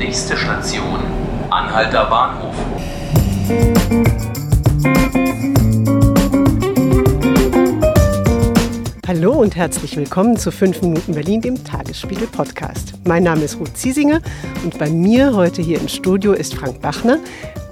Nächste Station, Anhalter Bahnhof. Hallo und herzlich willkommen zu 5 Minuten Berlin, dem Tagesspiegel Podcast. Mein Name ist Ruth Ziesinger und bei mir heute hier im Studio ist Frank Bachner,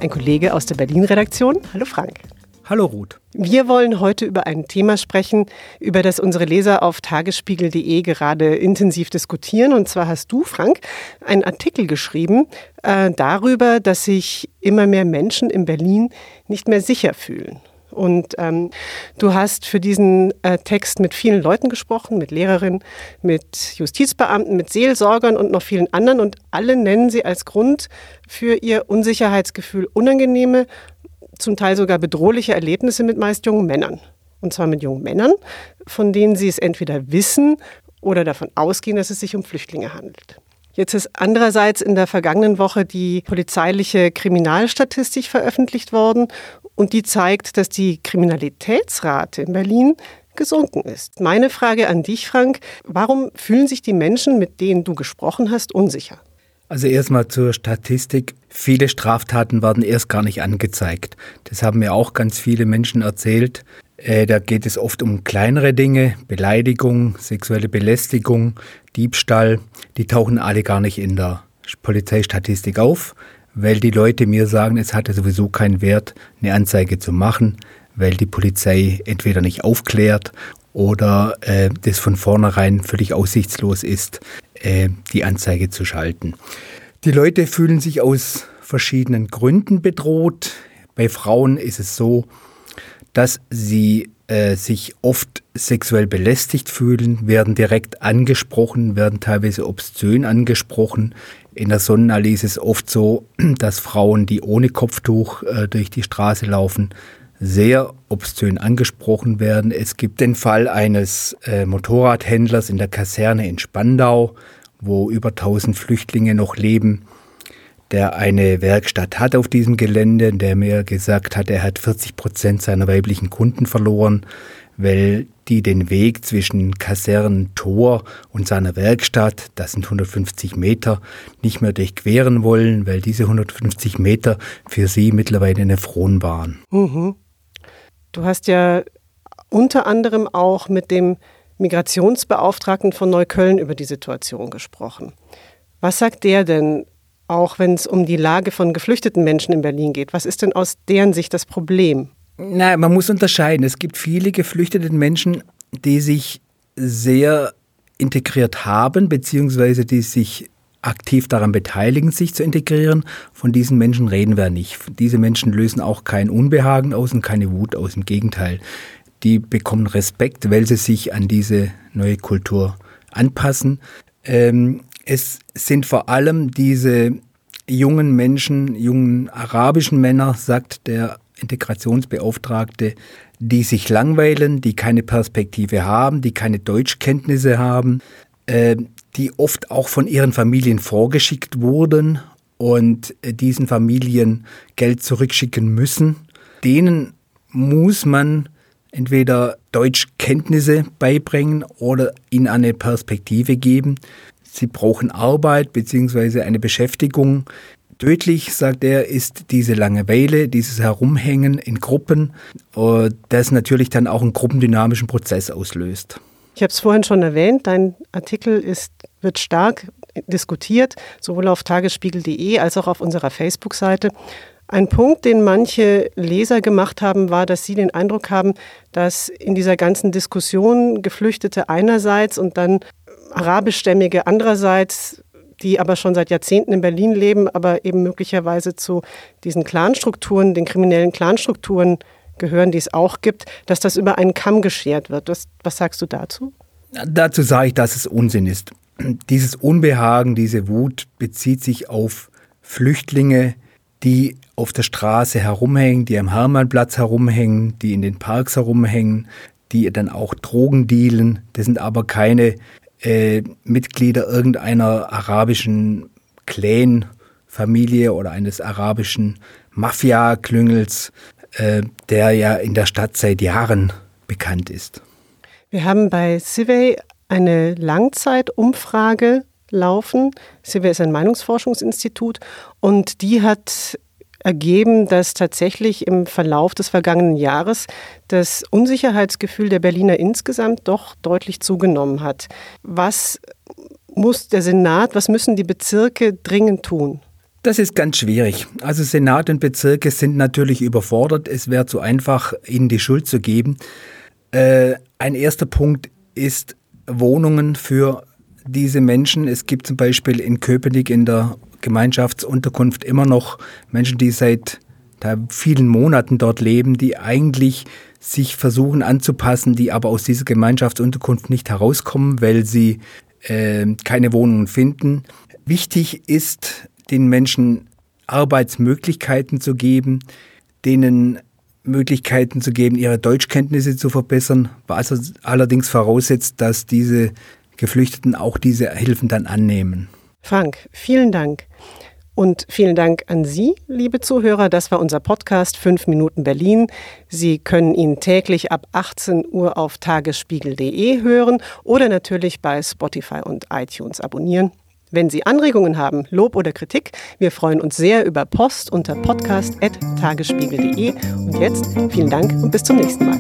ein Kollege aus der Berlin-Redaktion. Hallo Frank. Hallo Ruth. Wir wollen heute über ein Thema sprechen, über das unsere Leser auf tagesspiegel.de gerade intensiv diskutieren. Und zwar hast du, Frank, einen Artikel geschrieben äh, darüber, dass sich immer mehr Menschen in Berlin nicht mehr sicher fühlen. Und ähm, du hast für diesen äh, Text mit vielen Leuten gesprochen, mit Lehrerinnen, mit Justizbeamten, mit Seelsorgern und noch vielen anderen. Und alle nennen sie als Grund für ihr Unsicherheitsgefühl unangenehme zum Teil sogar bedrohliche Erlebnisse mit meist jungen Männern. Und zwar mit jungen Männern, von denen sie es entweder wissen oder davon ausgehen, dass es sich um Flüchtlinge handelt. Jetzt ist andererseits in der vergangenen Woche die polizeiliche Kriminalstatistik veröffentlicht worden und die zeigt, dass die Kriminalitätsrate in Berlin gesunken ist. Meine Frage an dich, Frank, warum fühlen sich die Menschen, mit denen du gesprochen hast, unsicher? Also erstmal zur Statistik. Viele Straftaten werden erst gar nicht angezeigt. Das haben mir auch ganz viele Menschen erzählt. Äh, da geht es oft um kleinere Dinge, Beleidigung, sexuelle Belästigung, Diebstahl. Die tauchen alle gar nicht in der Polizeistatistik auf, weil die Leute mir sagen, es hatte sowieso keinen Wert, eine Anzeige zu machen, weil die Polizei entweder nicht aufklärt oder äh, das von vornherein völlig aussichtslos ist, äh, die Anzeige zu schalten. Die Leute fühlen sich aus verschiedenen Gründen bedroht. Bei Frauen ist es so, dass sie äh, sich oft sexuell belästigt fühlen, werden direkt angesprochen, werden teilweise obszön angesprochen. In der Sonnenallee ist es oft so, dass Frauen, die ohne Kopftuch äh, durch die Straße laufen, sehr obszön angesprochen werden. Es gibt den Fall eines äh, Motorradhändlers in der Kaserne in Spandau, wo über 1000 Flüchtlinge noch leben, der eine Werkstatt hat auf diesem Gelände, der mir gesagt hat, er hat 40 Prozent seiner weiblichen Kunden verloren, weil die den Weg zwischen Kasernentor und seiner Werkstatt, das sind 150 Meter, nicht mehr durchqueren wollen, weil diese 150 Meter für sie mittlerweile eine Fron waren. Mhm. Du hast ja unter anderem auch mit dem Migrationsbeauftragten von Neukölln über die Situation gesprochen. Was sagt der denn, auch wenn es um die Lage von geflüchteten Menschen in Berlin geht? Was ist denn aus deren Sicht das Problem? Na, man muss unterscheiden. Es gibt viele geflüchtete Menschen, die sich sehr integriert haben, beziehungsweise die sich aktiv daran beteiligen, sich zu integrieren. Von diesen Menschen reden wir nicht. Diese Menschen lösen auch kein Unbehagen aus und keine Wut aus. Im Gegenteil, die bekommen Respekt, weil sie sich an diese neue Kultur anpassen. Ähm, es sind vor allem diese jungen Menschen, jungen arabischen Männer, sagt der Integrationsbeauftragte, die sich langweilen, die keine Perspektive haben, die keine Deutschkenntnisse haben, äh, die oft auch von ihren Familien vorgeschickt wurden und äh, diesen Familien Geld zurückschicken müssen. Denen muss man entweder Deutschkenntnisse beibringen oder ihnen eine Perspektive geben. Sie brauchen Arbeit bzw. eine Beschäftigung. Tödlich, sagt er, ist diese Langeweile, dieses Herumhängen in Gruppen, äh, das natürlich dann auch einen gruppendynamischen Prozess auslöst. Ich habe es vorhin schon erwähnt, dein Artikel ist, wird stark diskutiert, sowohl auf tagesspiegel.de als auch auf unserer Facebook-Seite. Ein Punkt, den manche Leser gemacht haben, war, dass sie den Eindruck haben, dass in dieser ganzen Diskussion Geflüchtete einerseits und dann arabischstämmige andererseits, die aber schon seit Jahrzehnten in Berlin leben, aber eben möglicherweise zu diesen Clanstrukturen, den kriminellen Clanstrukturen gehören, die es auch gibt, dass das über einen Kamm geschert wird. Was, was sagst du dazu? Dazu sage ich, dass es Unsinn ist. Dieses Unbehagen, diese Wut bezieht sich auf Flüchtlinge, die auf der Straße herumhängen, die am Hermannplatz herumhängen, die in den Parks herumhängen, die dann auch Drogen dealen. Das sind aber keine äh, Mitglieder irgendeiner arabischen Clan-Familie oder eines arabischen Mafia-Klüngels, äh, der ja in der Stadt seit Jahren bekannt ist. Wir haben bei Civey eine Langzeitumfrage laufen. CIVIA ist ein Meinungsforschungsinstitut und die hat ergeben, dass tatsächlich im Verlauf des vergangenen Jahres das Unsicherheitsgefühl der Berliner insgesamt doch deutlich zugenommen hat. Was muss der Senat, was müssen die Bezirke dringend tun? Das ist ganz schwierig. Also Senat und Bezirke sind natürlich überfordert. Es wäre zu einfach, ihnen die Schuld zu geben. Äh, ein erster Punkt ist Wohnungen für diese Menschen. Es gibt zum Beispiel in Köpenick in der Gemeinschaftsunterkunft immer noch Menschen, die seit vielen Monaten dort leben, die eigentlich sich versuchen anzupassen, die aber aus dieser Gemeinschaftsunterkunft nicht herauskommen, weil sie äh, keine Wohnungen finden. Wichtig ist, den Menschen Arbeitsmöglichkeiten zu geben, denen Möglichkeiten zu geben, ihre Deutschkenntnisse zu verbessern, was allerdings voraussetzt, dass diese Geflüchteten auch diese Hilfen dann annehmen. Frank, vielen Dank. Und vielen Dank an Sie, liebe Zuhörer. Das war unser Podcast 5 Minuten Berlin. Sie können ihn täglich ab 18 Uhr auf tagesspiegel.de hören oder natürlich bei Spotify und iTunes abonnieren. Wenn Sie Anregungen haben, Lob oder Kritik, wir freuen uns sehr über Post unter podcast.tagesspiegel.de. Und jetzt vielen Dank und bis zum nächsten Mal.